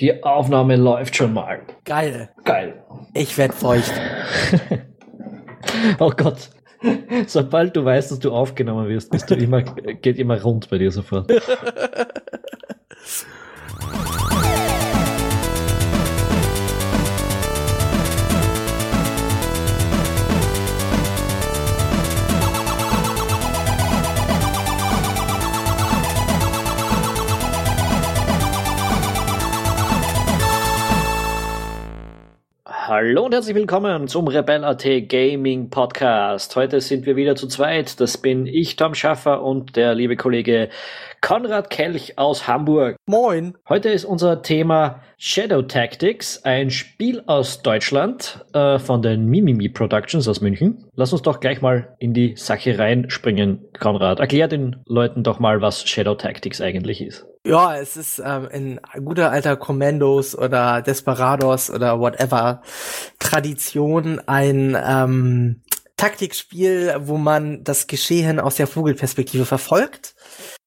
Die Aufnahme läuft schon mal. Geil. Geil. Ich werd feucht. oh Gott. Sobald du weißt, dass du aufgenommen wirst, bist du immer, geht immer rund bei dir sofort. Hallo und herzlich willkommen zum Rebel.at Gaming Podcast. Heute sind wir wieder zu zweit. Das bin ich, Tom Schaffer und der liebe Kollege Konrad Kelch aus Hamburg. Moin. Heute ist unser Thema Shadow Tactics, ein Spiel aus Deutschland äh, von den Mimimi Productions aus München. Lass uns doch gleich mal in die Sache reinspringen, Konrad. Erklär den Leuten doch mal, was Shadow Tactics eigentlich ist. Ja, es ist ähm, in guter alter Commandos oder Desperados oder whatever Tradition ein ähm, Taktikspiel, wo man das Geschehen aus der Vogelperspektive verfolgt.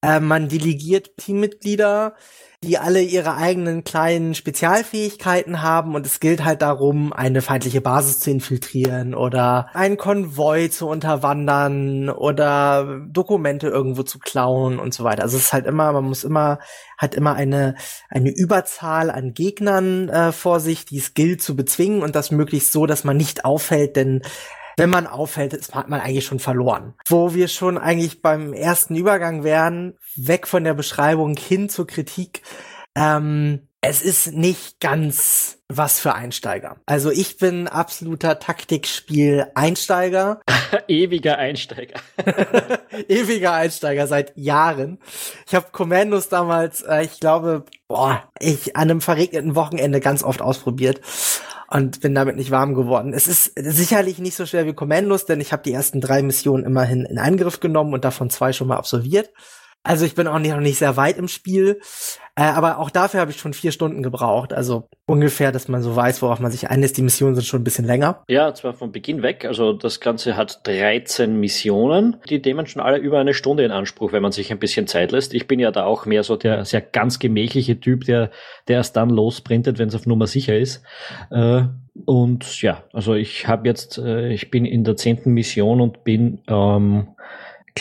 Äh, man delegiert Teammitglieder die alle ihre eigenen kleinen Spezialfähigkeiten haben und es gilt halt darum, eine feindliche Basis zu infiltrieren oder einen Konvoi zu unterwandern oder Dokumente irgendwo zu klauen und so weiter. Also es ist halt immer, man muss immer, hat immer eine, eine Überzahl an Gegnern äh, vor sich, die es gilt zu bezwingen und das möglichst so, dass man nicht auffällt, denn wenn man auffällt, ist, hat man eigentlich schon verloren. Wo wir schon eigentlich beim ersten Übergang wären, weg von der Beschreibung hin zur Kritik. Ähm, es ist nicht ganz was für Einsteiger. Also ich bin absoluter Taktikspiel-Einsteiger. Ewiger Einsteiger. Ewiger Einsteiger seit Jahren. Ich habe Commandos damals, äh, ich glaube, boah, ich an einem verregneten Wochenende ganz oft ausprobiert und bin damit nicht warm geworden. Es ist sicherlich nicht so schwer wie Commandos, denn ich habe die ersten drei Missionen immerhin in Angriff genommen und davon zwei schon mal absolviert. Also ich bin auch noch nicht sehr weit im Spiel, äh, aber auch dafür habe ich schon vier Stunden gebraucht. Also ungefähr, dass man so weiß, worauf man sich einlässt. Die Missionen sind schon ein bisschen länger. Ja, zwar von Beginn weg. Also das Ganze hat 13 Missionen. Die nehmen schon alle über eine Stunde in Anspruch, wenn man sich ein bisschen Zeit lässt. Ich bin ja da auch mehr so der sehr ganz gemächliche Typ, der, der erst dann losprintet, wenn es auf Nummer sicher ist. Äh, und ja, also ich habe jetzt, äh, ich bin in der zehnten Mission und bin ähm,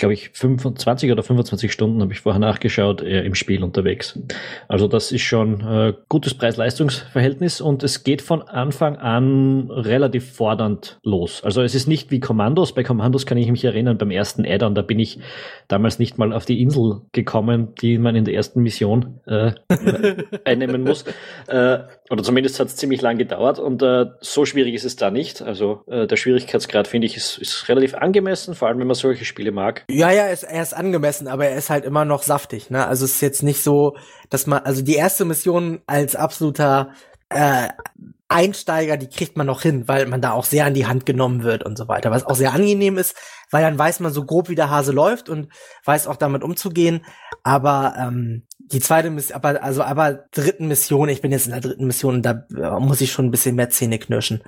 glaube ich, 25 oder 25 Stunden, habe ich vorher nachgeschaut, äh, im Spiel unterwegs. Also das ist schon äh, gutes Preis-Leistungs-Verhältnis und es geht von Anfang an relativ fordernd los. Also es ist nicht wie Kommandos. Bei Kommandos kann ich mich erinnern, beim ersten Add-on, da bin ich damals nicht mal auf die Insel gekommen, die man in der ersten Mission äh, einnehmen muss. Äh, oder zumindest hat es ziemlich lang gedauert und äh, so schwierig ist es da nicht. Also äh, der Schwierigkeitsgrad, finde ich, ist, ist relativ angemessen, vor allem wenn man solche Spiele mag. Ja, ja, er ist, er ist angemessen, aber er ist halt immer noch saftig. Ne? Also es ist jetzt nicht so, dass man, also die erste Mission als absoluter äh, Einsteiger, die kriegt man noch hin, weil man da auch sehr an die Hand genommen wird und so weiter. Was auch sehr angenehm ist, weil dann weiß man so grob, wie der Hase läuft und weiß auch damit umzugehen. Aber ähm, die zweite Mission, aber also aber dritten Mission, ich bin jetzt in der dritten Mission, da äh, muss ich schon ein bisschen mehr Zähne knirschen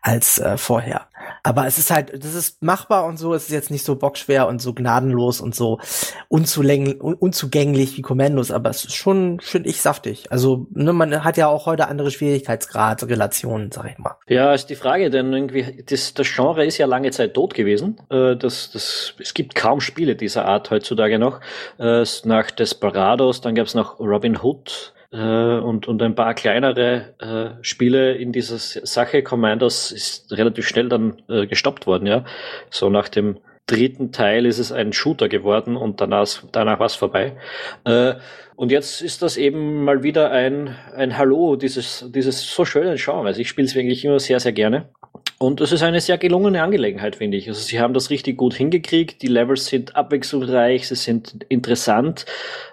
als äh, vorher. Aber es ist halt, das ist machbar und so, es ist jetzt nicht so bockschwer und so gnadenlos und so unzugänglich wie Kommandos, aber es ist schon, finde ich, saftig. Also, ne, man hat ja auch heute andere Schwierigkeitsgrad-Relationen, sag ich mal. Ja, ist die Frage, denn irgendwie, das, das Genre ist ja lange Zeit tot gewesen. Äh, das, das, es gibt kaum Spiele dieser Art heutzutage noch. Äh, nach Desperados, dann gab es noch Robin Hood, äh, und, und ein paar kleinere äh, Spiele in dieser Sache. Commandos ist relativ schnell dann äh, gestoppt worden, ja. So nach dem dritten Teil ist es ein Shooter geworden und danach, danach war es vorbei. Äh, und jetzt ist das eben mal wieder ein, ein Hallo, dieses, dieses so schöne Genre. Also ich spiele es wirklich immer sehr, sehr gerne. Und es ist eine sehr gelungene Angelegenheit, finde ich. Also sie haben das richtig gut hingekriegt. Die Levels sind abwechslungsreich, sie sind interessant.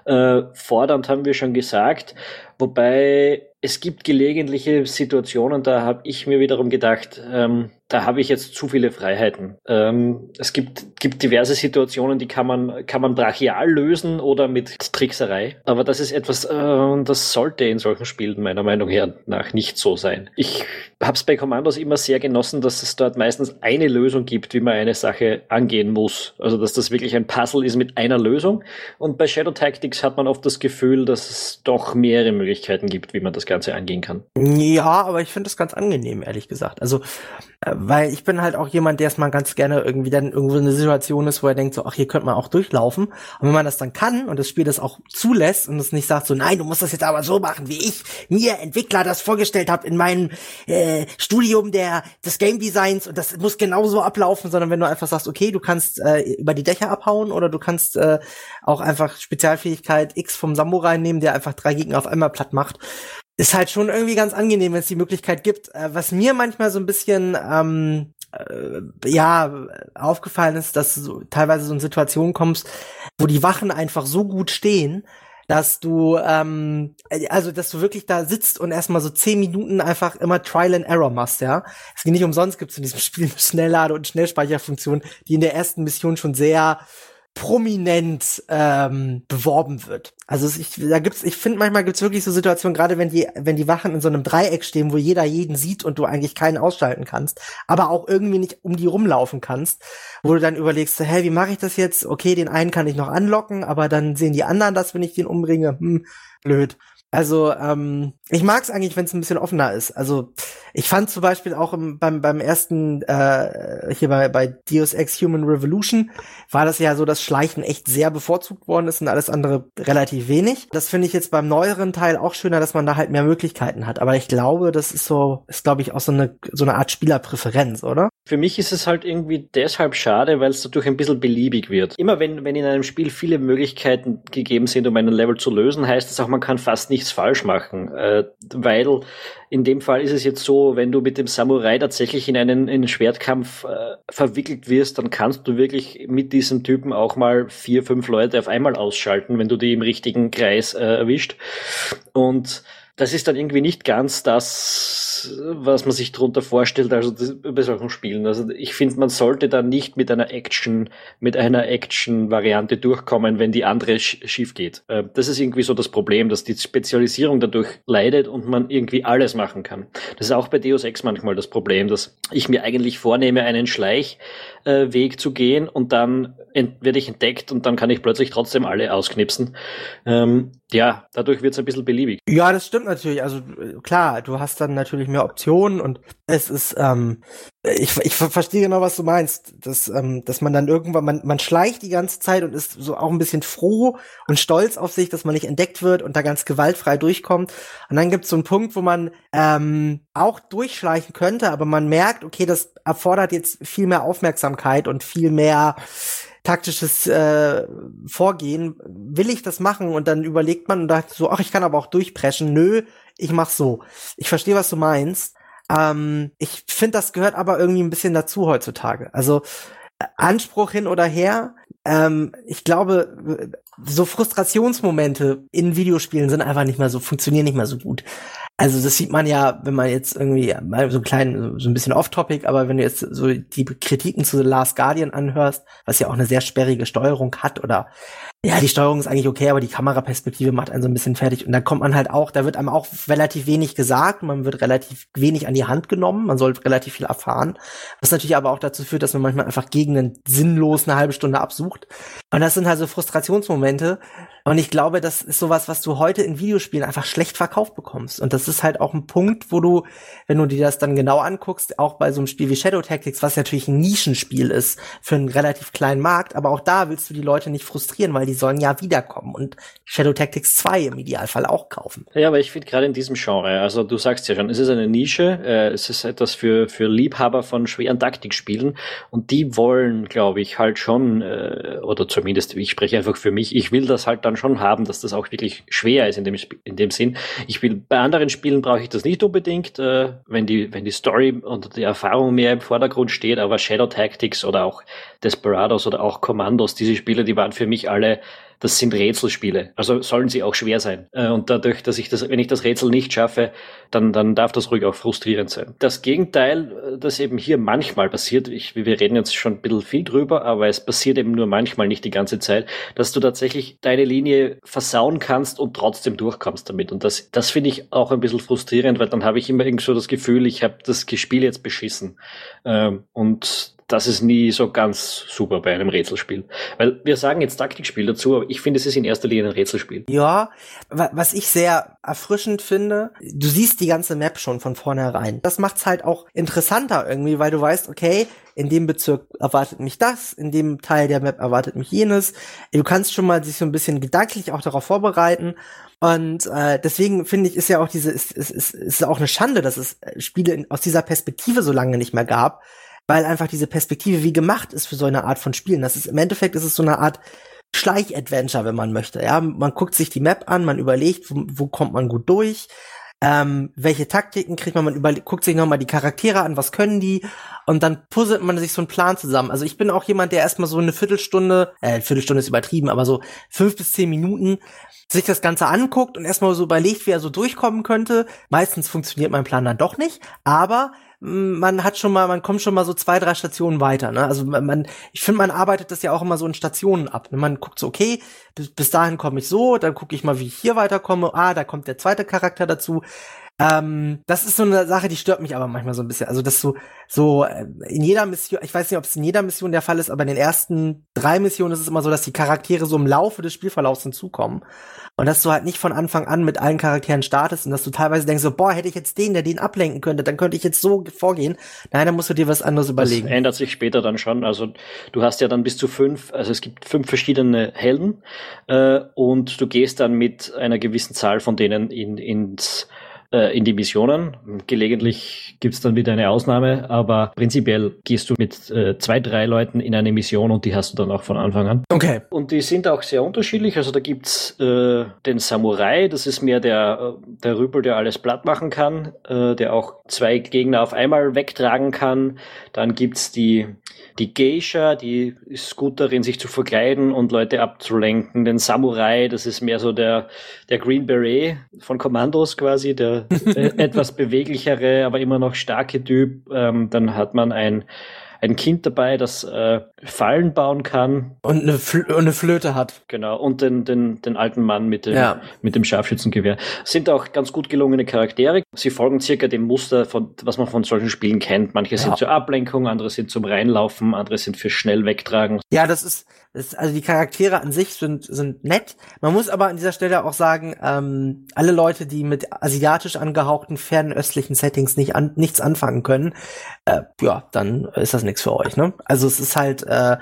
Äh, fordernd haben wir schon gesagt. Wobei es gibt gelegentliche Situationen, da habe ich mir wiederum gedacht, ähm, da habe ich jetzt zu viele Freiheiten. Ähm, es gibt, gibt diverse Situationen, die kann man, kann man brachial lösen oder mit Trickserei. Aber das ist etwas, äh, das sollte in solchen Spielen meiner Meinung nach nicht so sein. Ich habe es bei Kommandos immer sehr genossen, dass es dort meistens eine Lösung gibt, wie man eine Sache angehen muss. Also dass das wirklich ein Puzzle ist mit einer Lösung. Und bei Shadow Tactics hat man oft das Gefühl, dass es doch mehrere Möglichkeiten Möglichkeiten gibt, wie man das Ganze angehen kann. Ja, aber ich finde das ganz angenehm, ehrlich gesagt. Also, äh, weil ich bin halt auch jemand, der es mal ganz gerne irgendwie dann irgendwo in eine Situation ist, wo er denkt so, ach, hier könnte man auch durchlaufen. Und wenn man das dann kann und das Spiel das auch zulässt und es nicht sagt so, nein, du musst das jetzt aber so machen, wie ich mir Entwickler das vorgestellt habe in meinem äh, Studium der des Game Designs und das muss genauso ablaufen, sondern wenn du einfach sagst, okay, du kannst äh, über die Dächer abhauen oder du kannst äh, auch einfach Spezialfähigkeit X vom Samurai nehmen, der einfach drei Gegner auf einmal platt macht. Ist halt schon irgendwie ganz angenehm, wenn es die Möglichkeit gibt. Äh, was mir manchmal so ein bisschen ähm, äh, ja aufgefallen ist, dass du so, teilweise so in Situationen kommst, wo die Wachen einfach so gut stehen, dass du, ähm, also dass du wirklich da sitzt und erstmal so zehn Minuten einfach immer Trial and Error machst, ja. Es geht nicht umsonst, gibt es in diesem Spiel eine Schnelllade- und Schnellspeicherfunktion, die in der ersten Mission schon sehr prominent ähm, beworben wird. Also ich, da gibt's, ich finde manchmal gibt's wirklich so Situationen, gerade wenn die, wenn die Wachen in so einem Dreieck stehen, wo jeder jeden sieht und du eigentlich keinen ausschalten kannst, aber auch irgendwie nicht um die rumlaufen kannst, wo du dann überlegst, hä, wie mache ich das jetzt? Okay, den einen kann ich noch anlocken, aber dann sehen die anderen das, wenn ich den umbringe. Hm, blöd. Also ähm, ich mag es eigentlich, wenn es ein bisschen offener ist. Also ich fand zum Beispiel auch im, beim beim ersten äh, hier bei bei Deus Ex Human Revolution war das ja so, dass Schleichen echt sehr bevorzugt worden ist und alles andere relativ wenig. Das finde ich jetzt beim neueren Teil auch schöner, dass man da halt mehr Möglichkeiten hat. Aber ich glaube, das ist so ist glaube ich auch so eine so eine Art Spielerpräferenz, oder? Für mich ist es halt irgendwie deshalb schade, weil es dadurch ein bisschen beliebig wird. Immer wenn wenn in einem Spiel viele Möglichkeiten gegeben sind, um einen Level zu lösen, heißt es auch, man kann fast nichts falsch machen. Äh, weil in dem Fall ist es jetzt so, wenn du mit dem Samurai tatsächlich in einen, in einen Schwertkampf äh, verwickelt wirst, dann kannst du wirklich mit diesem Typen auch mal vier, fünf Leute auf einmal ausschalten, wenn du die im richtigen Kreis äh, erwischt. Und das ist dann irgendwie nicht ganz das, was man sich darunter vorstellt, also bei solchen Spielen. Also ich finde, man sollte da nicht mit einer Action, mit einer Action-Variante durchkommen, wenn die andere sch schief geht. Äh, das ist irgendwie so das Problem, dass die Spezialisierung dadurch leidet und man irgendwie alles machen kann. Das ist auch bei Deus Ex manchmal das Problem, dass ich mir eigentlich vornehme, einen Schleichweg äh, zu gehen und dann werde ich entdeckt und dann kann ich plötzlich trotzdem alle ausknipsen. Ähm, ja, dadurch wird es ein bisschen beliebig. Ja, das stimmt natürlich. Also klar, du hast dann natürlich mehr Optionen und es ist, ähm, ich, ich verstehe genau, was du meinst, dass, ähm, dass man dann irgendwann, man, man schleicht die ganze Zeit und ist so auch ein bisschen froh und stolz auf sich, dass man nicht entdeckt wird und da ganz gewaltfrei durchkommt. Und dann gibt es so einen Punkt, wo man ähm, auch durchschleichen könnte, aber man merkt, okay, das erfordert jetzt viel mehr Aufmerksamkeit und viel mehr taktisches äh, Vorgehen. Will ich das machen? Und dann überlegt man und sagt so, ach, ich kann aber auch durchpreschen. Nö, ich mach so. Ich verstehe, was du meinst. Ähm, ich finde, das gehört aber irgendwie ein bisschen dazu heutzutage. Also äh, Anspruch hin oder her. Ähm, ich glaube, so Frustrationsmomente in Videospielen sind einfach nicht mehr so, funktionieren nicht mehr so gut. Also das sieht man ja, wenn man jetzt irgendwie mal so ein klein, so ein bisschen off-topic, aber wenn du jetzt so die Kritiken zu The Last Guardian anhörst, was ja auch eine sehr sperrige Steuerung hat oder ja, die Steuerung ist eigentlich okay, aber die Kameraperspektive macht einen so ein bisschen fertig. Und dann kommt man halt auch, da wird einem auch relativ wenig gesagt, man wird relativ wenig an die Hand genommen, man soll relativ viel erfahren. Was natürlich aber auch dazu führt, dass man manchmal einfach gegen einen sinnlos eine halbe Stunde absucht. Und das sind halt so Frustrationsmomente, und ich glaube, das ist sowas, was du heute in Videospielen einfach schlecht verkauft bekommst. Und das ist halt auch ein Punkt, wo du, wenn du dir das dann genau anguckst, auch bei so einem Spiel wie Shadow Tactics, was natürlich ein Nischenspiel ist für einen relativ kleinen Markt, aber auch da willst du die Leute nicht frustrieren, weil die sollen ja wiederkommen und Shadow Tactics 2 im Idealfall auch kaufen. Ja, aber ich finde gerade in diesem Genre, also du sagst ja schon, es ist eine Nische, äh, es ist etwas für, für Liebhaber von schweren Taktikspielen und die wollen, glaube ich, halt schon, äh, oder zumindest, ich spreche einfach für mich, ich will das halt dann schon haben, dass das auch wirklich schwer ist in dem, in dem Sinn. Ich will, bei anderen Spielen brauche ich das nicht unbedingt, äh, wenn die, wenn die Story und die Erfahrung mehr im Vordergrund steht, aber Shadow Tactics oder auch Desperados oder auch Commandos, diese Spiele, die waren für mich alle das sind Rätselspiele. Also sollen sie auch schwer sein. Äh, und dadurch, dass ich das, wenn ich das Rätsel nicht schaffe, dann, dann darf das ruhig auch frustrierend sein. Das Gegenteil, äh, das eben hier manchmal passiert, ich, wir reden jetzt schon ein bisschen viel drüber, aber es passiert eben nur manchmal, nicht die ganze Zeit, dass du tatsächlich deine Linie versauen kannst und trotzdem durchkommst damit. Und das, das finde ich auch ein bisschen frustrierend, weil dann habe ich immer irgendwie so das Gefühl, ich habe das Spiel jetzt beschissen. Ähm, und das ist nie so ganz super bei einem Rätselspiel. Weil wir sagen jetzt Taktikspiel dazu, aber ich finde, es ist in erster Linie ein Rätselspiel. Ja, was ich sehr erfrischend finde, du siehst die ganze Map schon von vornherein. Das macht's halt auch interessanter irgendwie, weil du weißt, okay, in dem Bezirk erwartet mich das, in dem Teil der Map erwartet mich jenes. Du kannst schon mal sich so ein bisschen gedanklich auch darauf vorbereiten. Und äh, deswegen finde ich, ist ja auch diese, ist, ist, ist, ist auch eine Schande, dass es Spiele aus dieser Perspektive so lange nicht mehr gab, weil einfach diese Perspektive wie gemacht ist für so eine Art von Spielen. Das ist im Endeffekt ist es so eine Art Schleich-Adventure, wenn man möchte. Ja, man guckt sich die Map an, man überlegt, wo, wo kommt man gut durch, ähm, welche Taktiken kriegt man, man über, guckt sich nochmal die Charaktere an, was können die und dann puzzelt man sich so einen Plan zusammen. Also ich bin auch jemand, der erstmal so eine Viertelstunde, äh, Viertelstunde ist übertrieben, aber so fünf bis zehn Minuten sich das Ganze anguckt und erstmal so überlegt, wie er so durchkommen könnte. Meistens funktioniert mein Plan dann doch nicht, aber man hat schon mal, man kommt schon mal so zwei, drei Stationen weiter. Ne? Also man, ich finde, man arbeitet das ja auch immer so in Stationen ab. Ne? Man guckt so, okay, bis, bis dahin komme ich so, dann gucke ich mal, wie ich hier weiterkomme. Ah, da kommt der zweite Charakter dazu. Ähm, das ist so eine Sache, die stört mich aber manchmal so ein bisschen. Also, dass so, so äh, in jeder Mission, ich weiß nicht, ob es in jeder Mission der Fall ist, aber in den ersten drei Missionen ist es immer so, dass die Charaktere so im Laufe des Spielverlaufs hinzukommen. Und dass du halt nicht von Anfang an mit allen Charakteren startest und dass du teilweise denkst so, boah, hätte ich jetzt den, der den ablenken könnte, dann könnte ich jetzt so vorgehen. Nein, dann musst du dir was anderes überlegen. Das ändert sich später dann schon. Also du hast ja dann bis zu fünf, also es gibt fünf verschiedene Helden äh, und du gehst dann mit einer gewissen Zahl von denen in, ins äh, in die Missionen. Gelegentlich gibt's dann wieder eine Ausnahme, aber prinzipiell gehst du mit äh, zwei, drei Leuten in eine Mission und die hast du dann auch von Anfang an. Okay. Und die sind auch sehr unterschiedlich. Also da gibt's äh, den Samurai, das ist mehr der, äh, der Rüpel, der alles platt machen kann, äh, der auch zwei Gegner auf einmal wegtragen kann. Dann gibt's die die Geisha, die ist gut darin, sich zu verkleiden und Leute abzulenken. Den Samurai, das ist mehr so der, der Green Beret von Kommandos quasi, der äh, etwas beweglichere, aber immer noch starke Typ. Ähm, dann hat man ein ein Kind dabei, das äh, Fallen bauen kann. Und eine, Fl und eine Flöte hat. Genau, und den, den, den alten Mann mit dem, ja. mit dem Scharfschützengewehr. Sind auch ganz gut gelungene Charaktere. Sie folgen circa dem Muster, von, was man von solchen Spielen kennt. Manche ja. sind zur Ablenkung, andere sind zum Reinlaufen, andere sind für schnell wegtragen. Ja, das ist, das ist also die Charaktere an sich sind, sind nett. Man muss aber an dieser Stelle auch sagen, ähm, alle Leute, die mit asiatisch angehauchten, fernöstlichen Settings nicht an, nichts anfangen können, äh, ja, dann ist das nichts für euch, ne? Also es ist halt, äh,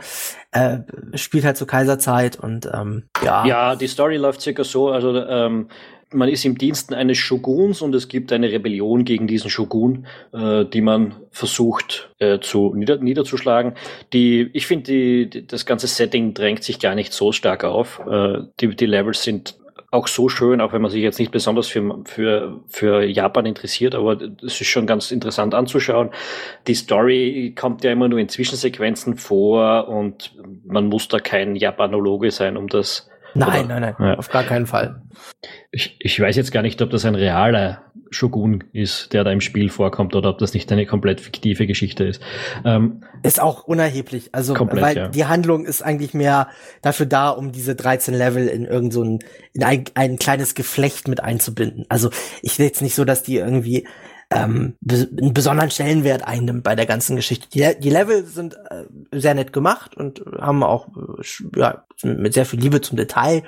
äh, spielt halt zur Kaiserzeit und ähm, ja. Ja, die Story läuft circa so, also ähm, man ist im Diensten eines Shoguns und es gibt eine Rebellion gegen diesen Shogun, äh, die man versucht äh, zu nieder niederzuschlagen. Die, ich finde, die, die, das ganze Setting drängt sich gar nicht so stark auf. Äh, die, die Levels sind auch so schön, auch wenn man sich jetzt nicht besonders für, für, für Japan interessiert, aber es ist schon ganz interessant anzuschauen. Die Story kommt ja immer nur in Zwischensequenzen vor und man muss da kein Japanologe sein, um das Nein, Oder, nein, nein, ja. auf gar keinen Fall. Ich, ich weiß jetzt gar nicht, ob das ein realer Shogun ist, der da im Spiel vorkommt, oder ob das nicht eine komplett fiktive Geschichte ist. Ähm, ist auch unerheblich, also komplett, weil ja. die Handlung ist eigentlich mehr dafür da, um diese 13 Level in irgend so ein, in ein, ein kleines Geflecht mit einzubinden. Also ich will jetzt nicht so, dass die irgendwie ähm, einen besonderen Stellenwert einnimmt bei der ganzen Geschichte. Die, die Level sind äh, sehr nett gemacht und haben auch äh, ja, mit sehr viel Liebe zum Detail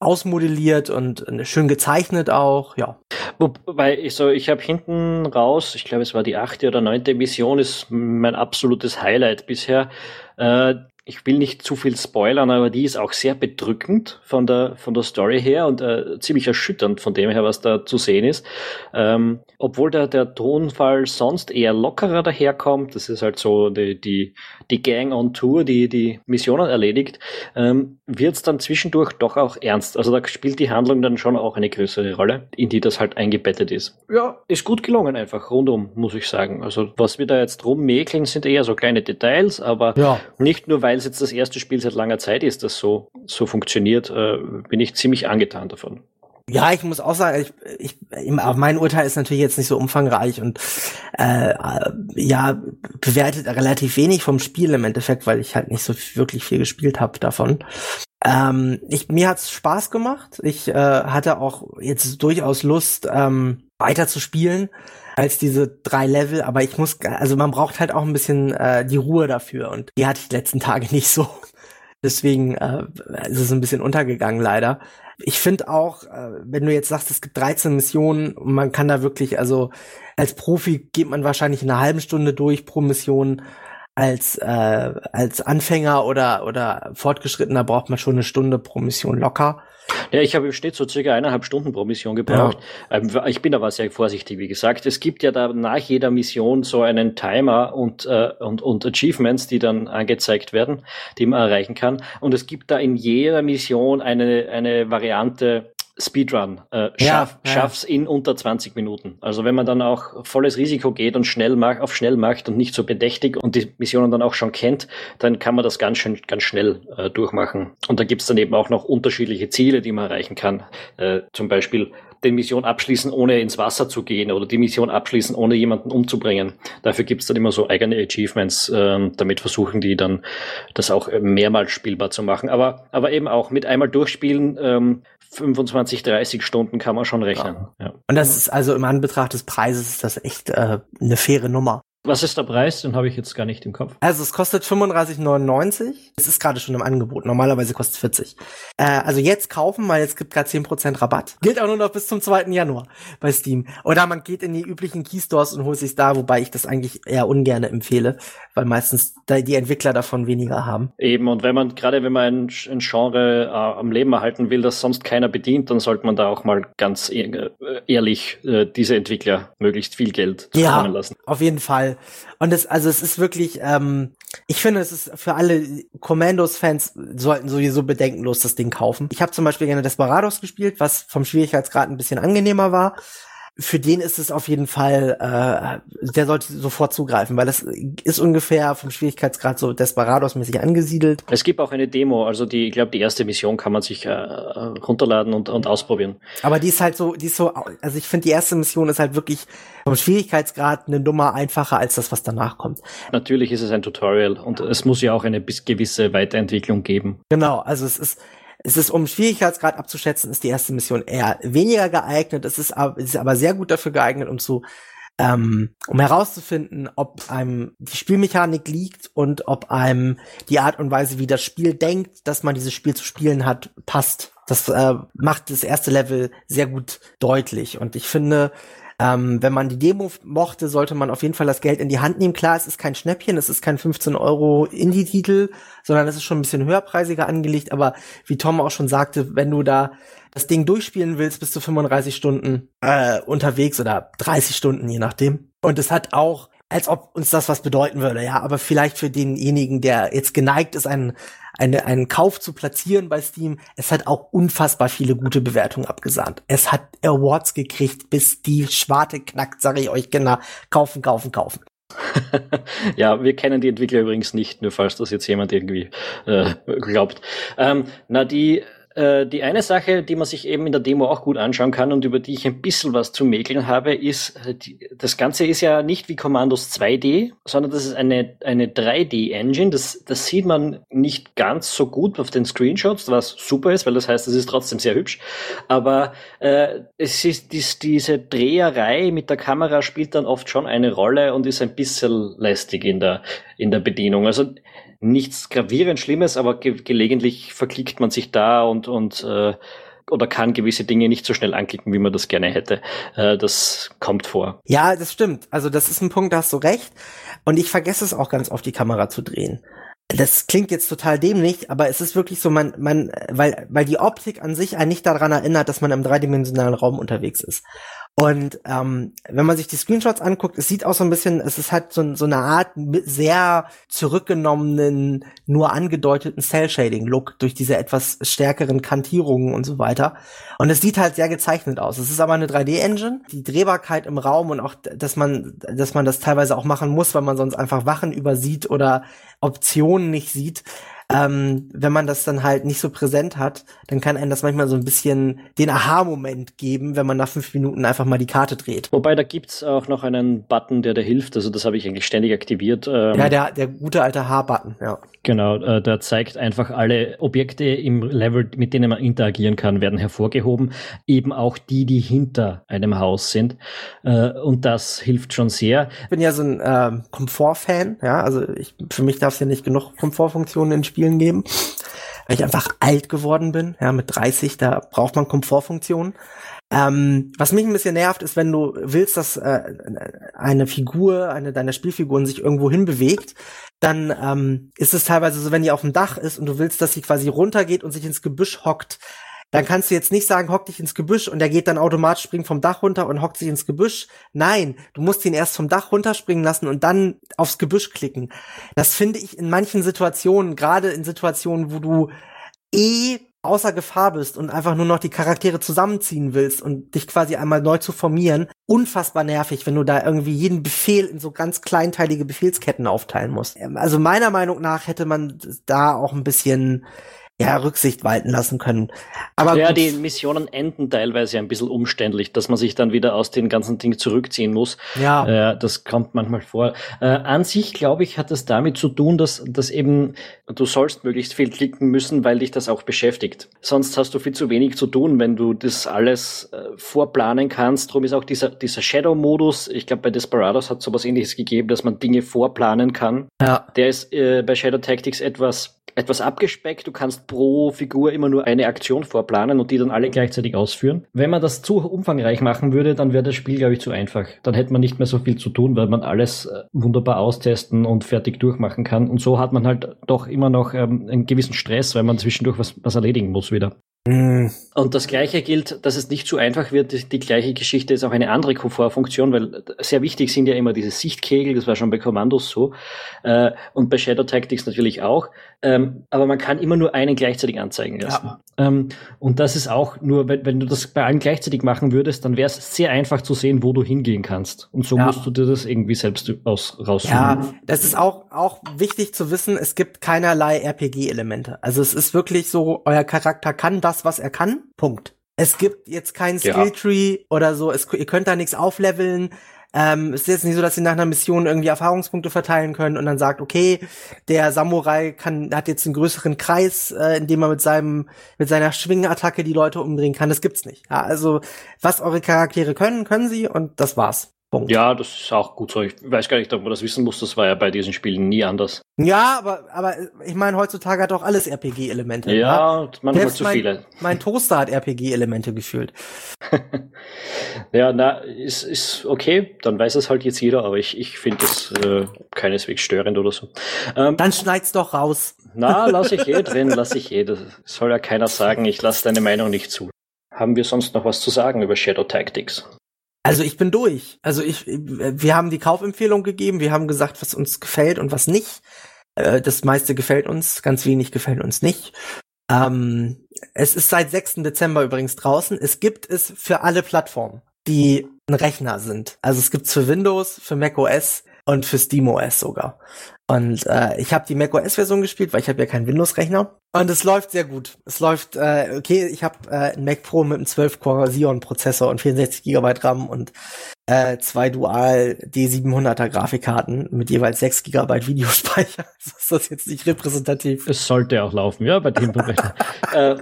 ausmodelliert und äh, schön gezeichnet auch, ja. Wobei ich so, ich habe hinten raus, ich glaube es war die achte oder neunte Mission, ist mein absolutes Highlight bisher. Äh, ich will nicht zu viel spoilern, aber die ist auch sehr bedrückend von der, von der Story her und äh, ziemlich erschütternd von dem her, was da zu sehen ist. Ähm, obwohl der, der Tonfall sonst eher lockerer daherkommt, das ist halt so die, die, die Gang on Tour, die die Missionen erledigt, ähm, wird es dann zwischendurch doch auch ernst. Also da spielt die Handlung dann schon auch eine größere Rolle, in die das halt eingebettet ist. Ja, ist gut gelungen einfach, rundum, muss ich sagen. Also was wir da jetzt rummäkeln, sind eher so kleine Details, aber ja. nicht nur, weil weil es jetzt das erste Spiel seit langer Zeit ist, das so, so funktioniert, äh, bin ich ziemlich angetan davon. Ja, ich muss auch sagen, ich, ich, mein Urteil ist natürlich jetzt nicht so umfangreich und äh, ja, bewertet relativ wenig vom Spiel im Endeffekt, weil ich halt nicht so wirklich viel gespielt habe davon. Ähm, ich, mir hat's Spaß gemacht. Ich äh, hatte auch jetzt durchaus Lust, ähm, weiter zu spielen als diese drei Level, aber ich muss, also man braucht halt auch ein bisschen äh, die Ruhe dafür und die hatte ich die letzten Tage nicht so. Deswegen äh, ist es ein bisschen untergegangen leider. Ich finde auch, äh, wenn du jetzt sagst, es gibt 13 Missionen und man kann da wirklich, also als Profi geht man wahrscheinlich in einer halben Stunde durch pro Mission. Als, äh, als Anfänger oder, oder Fortgeschrittener braucht man schon eine Stunde pro Mission locker. Ja, ich habe steht so circa eineinhalb Stunden pro Mission gebraucht. Ja. Ähm, ich bin aber sehr vorsichtig, wie gesagt. Es gibt ja da nach jeder Mission so einen Timer und, äh, und, und Achievements, die dann angezeigt werden, die man erreichen kann. Und es gibt da in jeder Mission eine, eine Variante, Speedrun. Äh, schaff, ja, Schaff's in unter 20 Minuten. Also wenn man dann auch volles Risiko geht und schnell macht, auf schnell macht und nicht so bedächtig und die Missionen dann auch schon kennt, dann kann man das ganz schön, ganz schnell äh, durchmachen. Und da gibt's dann eben auch noch unterschiedliche Ziele, die man erreichen kann. Äh, zum Beispiel den Mission abschließen, ohne ins Wasser zu gehen oder die Mission abschließen, ohne jemanden umzubringen. Dafür gibt's dann immer so eigene Achievements. Ähm, damit versuchen die dann, das auch mehrmals spielbar zu machen. Aber, aber eben auch mit einmal durchspielen, ähm, 25, 30 Stunden kann man schon rechnen. Ja. Ja. Und das ist also im Anbetracht des Preises ist das echt äh, eine faire Nummer. Was ist der Preis? Den habe ich jetzt gar nicht im Kopf. Also es kostet 35,99. Es ist gerade schon im Angebot. Normalerweise kostet 40. Äh, also jetzt kaufen, weil es gibt gerade 10% Rabatt. Gilt auch nur noch bis zum 2. Januar bei Steam. Oder man geht in die üblichen Keystores und holt sich da, wobei ich das eigentlich eher ungern empfehle, weil meistens die Entwickler davon weniger haben. Eben, und wenn man, gerade wenn man ein, ein Genre äh, am Leben erhalten will, das sonst keiner bedient, dann sollte man da auch mal ganz e ehrlich äh, diese Entwickler möglichst viel Geld zukommen ja, lassen. Auf jeden Fall. Und es, also es ist wirklich, ähm, ich finde, es ist für alle Commandos-Fans sollten sowieso bedenkenlos das Ding kaufen. Ich habe zum Beispiel gerne Desperados gespielt, was vom Schwierigkeitsgrad ein bisschen angenehmer war für den ist es auf jeden Fall, äh, der sollte sofort zugreifen, weil das ist ungefähr vom Schwierigkeitsgrad so Desperados-mäßig angesiedelt. Es gibt auch eine Demo, also die, ich glaube, die erste Mission kann man sich äh, runterladen und, und ausprobieren. Aber die ist halt so, die ist so, also ich finde, die erste Mission ist halt wirklich vom Schwierigkeitsgrad eine Nummer einfacher als das, was danach kommt. Natürlich ist es ein Tutorial und es muss ja auch eine gewisse Weiterentwicklung geben. Genau, also es ist, es ist, um Schwierigkeitsgrad abzuschätzen, ist die erste Mission eher weniger geeignet. Es ist, ist aber sehr gut dafür geeignet, um zu, ähm, um herauszufinden, ob einem die Spielmechanik liegt und ob einem die Art und Weise, wie das Spiel denkt, dass man dieses Spiel zu spielen hat, passt. Das äh, macht das erste Level sehr gut deutlich. Und ich finde, ähm, wenn man die Demo mochte, sollte man auf jeden Fall das Geld in die Hand nehmen. Klar, es ist kein Schnäppchen, es ist kein 15 Euro Indie-Titel, sondern es ist schon ein bisschen höherpreisiger angelegt. Aber wie Tom auch schon sagte, wenn du da das Ding durchspielen willst, bist du 35 Stunden äh, unterwegs oder 30 Stunden, je nachdem. Und es hat auch als ob uns das was bedeuten würde, ja, aber vielleicht für denjenigen, der jetzt geneigt ist, einen, eine, einen Kauf zu platzieren bei Steam, es hat auch unfassbar viele gute Bewertungen abgesahnt. Es hat Awards gekriegt, bis die Schwarte knackt, sage ich euch, genau, kaufen, kaufen, kaufen. ja, wir kennen die Entwickler übrigens nicht, nur falls das jetzt jemand irgendwie äh, glaubt. Ähm, na, die äh, die eine Sache, die man sich eben in der Demo auch gut anschauen kann und über die ich ein bisschen was zu mäkeln habe, ist, äh, die, das Ganze ist ja nicht wie Commandos 2D, sondern das ist eine, eine 3D-Engine. Das, das sieht man nicht ganz so gut auf den Screenshots, was super ist, weil das heißt, es ist trotzdem sehr hübsch. Aber äh, es ist dies, diese Dreherei mit der Kamera spielt dann oft schon eine Rolle und ist ein bisschen lästig in der, in der Bedienung. Also nichts gravierend Schlimmes, aber ge gelegentlich verklickt man sich da und, und äh, oder kann gewisse Dinge nicht so schnell anklicken, wie man das gerne hätte. Äh, das kommt vor. Ja, das stimmt. Also das ist ein Punkt, da hast du recht. Und ich vergesse es auch ganz oft, die Kamera zu drehen. Das klingt jetzt total dämlich, aber es ist wirklich so, man, man, weil, weil die Optik an sich einen nicht daran erinnert, dass man im dreidimensionalen Raum unterwegs ist. Und ähm, wenn man sich die Screenshots anguckt, es sieht auch so ein bisschen, es ist halt so, so eine Art sehr zurückgenommenen, nur angedeuteten Cell-Shading-Look durch diese etwas stärkeren Kantierungen und so weiter. Und es sieht halt sehr gezeichnet aus. Es ist aber eine 3D-Engine. Die Drehbarkeit im Raum und auch, dass man, dass man das teilweise auch machen muss, weil man sonst einfach Wachen übersieht oder Optionen nicht sieht, ähm, wenn man das dann halt nicht so präsent hat, dann kann einem das manchmal so ein bisschen den Aha-Moment geben, wenn man nach fünf Minuten einfach mal die Karte dreht. Wobei da gibt's auch noch einen Button, der da hilft. Also das habe ich eigentlich ständig aktiviert. Ähm ja, der, der gute alte H-Button, ja. Genau, äh, der zeigt einfach alle Objekte im Level, mit denen man interagieren kann, werden hervorgehoben. Eben auch die, die hinter einem Haus sind. Äh, und das hilft schon sehr. Ich bin ja so ein äh, Komfort-Fan, ja. Also ich, für mich darf es ja nicht genug Komfortfunktionen in Spielen geben. weil ich einfach alt geworden bin. Ja, mit 30, da braucht man Komfortfunktionen. Ähm, was mich ein bisschen nervt, ist, wenn du willst, dass äh, eine Figur, eine deiner Spielfiguren sich irgendwo hinbewegt, dann ähm, ist es teilweise so, wenn die auf dem Dach ist und du willst, dass sie quasi runtergeht und sich ins Gebüsch hockt, dann kannst du jetzt nicht sagen, hock dich ins Gebüsch und der geht dann automatisch, springt vom Dach runter und hockt sich ins Gebüsch. Nein, du musst ihn erst vom Dach runterspringen lassen und dann aufs Gebüsch klicken. Das finde ich in manchen Situationen, gerade in Situationen, wo du eh außer Gefahr bist und einfach nur noch die Charaktere zusammenziehen willst und dich quasi einmal neu zu formieren, unfassbar nervig, wenn du da irgendwie jeden Befehl in so ganz kleinteilige Befehlsketten aufteilen musst. Also meiner Meinung nach hätte man da auch ein bisschen ja, Rücksicht walten lassen können. Aber ja, gut. die Missionen enden teilweise ein bisschen umständlich, dass man sich dann wieder aus den ganzen Dingen zurückziehen muss. Ja. Äh, das kommt manchmal vor. Äh, an sich, glaube ich, hat das damit zu tun, dass, dass eben du sollst möglichst viel klicken müssen, weil dich das auch beschäftigt. Sonst hast du viel zu wenig zu tun, wenn du das alles äh, vorplanen kannst. Darum ist auch dieser, dieser Shadow-Modus, ich glaube, bei Desperados hat sowas ähnliches gegeben, dass man Dinge vorplanen kann. Ja. Der ist äh, bei Shadow Tactics etwas etwas abgespeckt. Du kannst pro Figur immer nur eine Aktion vorplanen und die dann alle gleichzeitig ausführen. Wenn man das zu umfangreich machen würde, dann wäre das Spiel, glaube ich, zu einfach. Dann hätte man nicht mehr so viel zu tun, weil man alles äh, wunderbar austesten und fertig durchmachen kann. Und so hat man halt doch immer noch ähm, einen gewissen Stress, weil man zwischendurch was, was erledigen muss wieder. Mhm. Und das Gleiche gilt, dass es nicht zu einfach wird. Die, die, gleiche Geschichte ist auch eine andere Komfortfunktion, weil sehr wichtig sind ja immer diese Sichtkegel, das war schon bei Kommandos so, äh, und bei Shadow Tactics natürlich auch. Ähm, aber man kann immer nur einen gleichzeitig anzeigen lassen. Ja. Ähm, und das ist auch nur, wenn, wenn, du das bei allen gleichzeitig machen würdest, dann wäre es sehr einfach zu sehen, wo du hingehen kannst. Und so ja. musst du dir das irgendwie selbst aus, rausfinden. Ja, das ist auch, auch wichtig zu wissen, es gibt keinerlei RPG-Elemente. Also es ist wirklich so, euer Charakter kann das, was er kann. Punkt. Es gibt jetzt keinen Skilltree ja. oder so, es, ihr könnt da nichts aufleveln. Ähm, es ist jetzt nicht so, dass sie nach einer Mission irgendwie Erfahrungspunkte verteilen können und dann sagt, okay, der Samurai kann, hat jetzt einen größeren Kreis, äh, in dem er mit seinem, mit seiner Schwingenattacke die Leute umdrehen kann. Das gibt's nicht. Ja, also, was eure Charaktere können, können sie und das war's. Punkt. Ja, das ist auch gut so. Ich weiß gar nicht, ob man das wissen muss. Das war ja bei diesen Spielen nie anders. Ja, aber, aber ich meine, heutzutage hat auch alles RPG-Elemente. Ja, ja, manchmal zu mein, viele. Mein Toaster hat RPG-Elemente gefühlt. ja, na, ist, ist okay. Dann weiß es halt jetzt jeder, aber ich, ich finde das äh, keineswegs störend oder so. Ähm, Dann schneid's doch raus. Na, lass ich eh drin, lass ich eh. Das soll ja keiner sagen, ich lasse deine Meinung nicht zu. Haben wir sonst noch was zu sagen über Shadow Tactics? Also ich bin durch. Also ich, wir haben die Kaufempfehlung gegeben, wir haben gesagt, was uns gefällt und was nicht. Äh, das meiste gefällt uns, ganz wenig gefällt uns nicht. Ähm, es ist seit 6. Dezember übrigens draußen. Es gibt es für alle Plattformen, die ein Rechner sind. Also es gibt es für Windows, für Mac OS und für SteamOS sogar. Und äh, ich habe die macOS-Version gespielt, weil ich habe ja keinen Windows-Rechner. Und es läuft sehr gut. Es läuft, äh, okay, ich habe äh, ein Mac Pro mit einem 12-Core Xeon-Prozessor und 64 GB RAM und äh, zwei Dual D700er Grafikkarten mit jeweils 6 GB Videospeicher. ist das jetzt nicht repräsentativ? Es sollte auch laufen, ja, bei dem äh,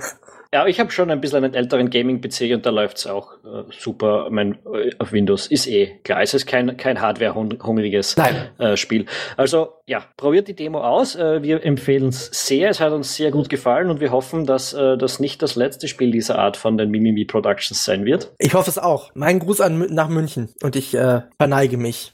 ja, ich habe schon ein bisschen einen älteren Gaming-PC und da läuft's auch äh, super. Mein äh, auf Windows ist eh klar. Es ist kein, kein Hardware-hungriges äh, Spiel. Also ja, probiert die Demo aus. Äh, wir empfehlen es sehr. Es hat uns sehr gut gefallen und wir hoffen, dass äh, das nicht das letzte Spiel dieser Art von den Mimimi Productions sein wird. Ich hoffe es auch. Mein Gruß an nach München und ich äh, verneige mich.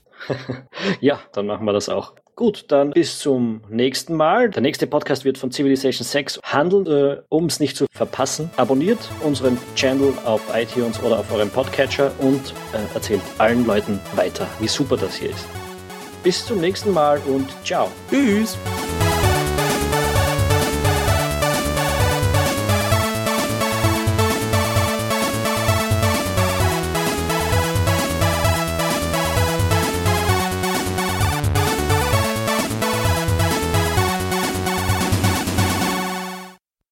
ja, dann machen wir das auch. Gut, dann bis zum nächsten Mal. Der nächste Podcast wird von Civilization 6 handeln. Äh, um es nicht zu verpassen, abonniert unseren Channel auf iTunes oder auf eurem Podcatcher und äh, erzählt allen Leuten weiter, wie super das hier ist. Bis zum nächsten Mal und ciao. Tschüss.